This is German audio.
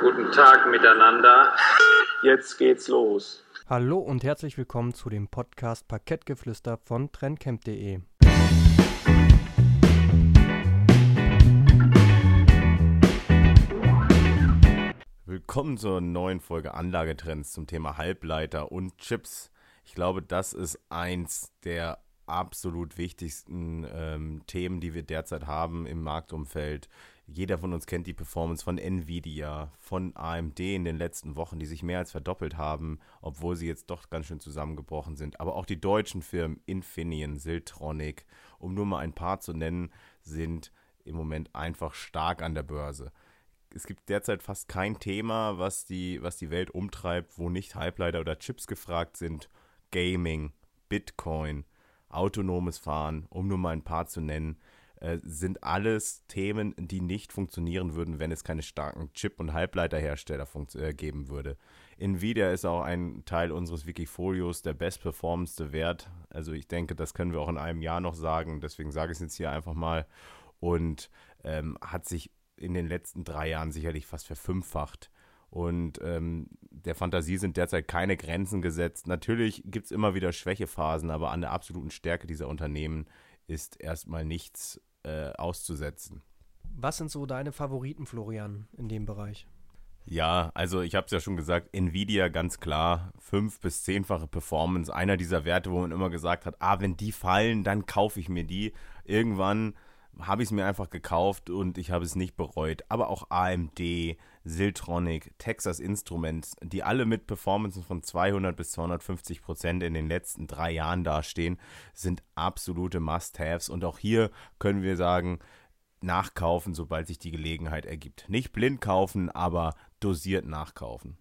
Guten Tag miteinander. Jetzt geht's los. Hallo und herzlich willkommen zu dem Podcast Parkettgeflüster von trendcamp.de. Willkommen zur neuen Folge Anlagetrends zum Thema Halbleiter und Chips. Ich glaube, das ist eins der absolut wichtigsten ähm, Themen, die wir derzeit haben im Marktumfeld. Jeder von uns kennt die Performance von Nvidia, von AMD in den letzten Wochen, die sich mehr als verdoppelt haben, obwohl sie jetzt doch ganz schön zusammengebrochen sind. Aber auch die deutschen Firmen Infineon, Siltronic, um nur mal ein paar zu nennen, sind im Moment einfach stark an der Börse. Es gibt derzeit fast kein Thema, was die, was die Welt umtreibt, wo nicht Halbleiter oder Chips gefragt sind. Gaming, Bitcoin, autonomes Fahren, um nur mal ein paar zu nennen. Äh, sind alles Themen, die nicht funktionieren würden, wenn es keine starken Chip- und Halbleiterhersteller äh, geben würde. Nvidia ist auch ein Teil unseres Wikifolios der bestperformendste Wert. Also ich denke, das können wir auch in einem Jahr noch sagen. Deswegen sage ich es jetzt hier einfach mal. Und ähm, hat sich in den letzten drei Jahren sicherlich fast verfünffacht. Und ähm, der Fantasie sind derzeit keine Grenzen gesetzt. Natürlich gibt es immer wieder Schwächephasen, aber an der absoluten Stärke dieser Unternehmen ist erstmal nichts äh, auszusetzen. Was sind so deine Favoriten, Florian, in dem Bereich? Ja, also ich habe es ja schon gesagt, Nvidia ganz klar, fünf bis zehnfache Performance, einer dieser Werte, wo man immer gesagt hat, ah, wenn die fallen, dann kaufe ich mir die. Irgendwann habe ich es mir einfach gekauft und ich habe es nicht bereut. Aber auch AMD, Siltronic, Texas Instruments, die alle mit Performances von 200 bis 250 Prozent in den letzten drei Jahren dastehen, sind absolute Must-Haves. Und auch hier können wir sagen, nachkaufen, sobald sich die Gelegenheit ergibt. Nicht blind kaufen, aber dosiert nachkaufen.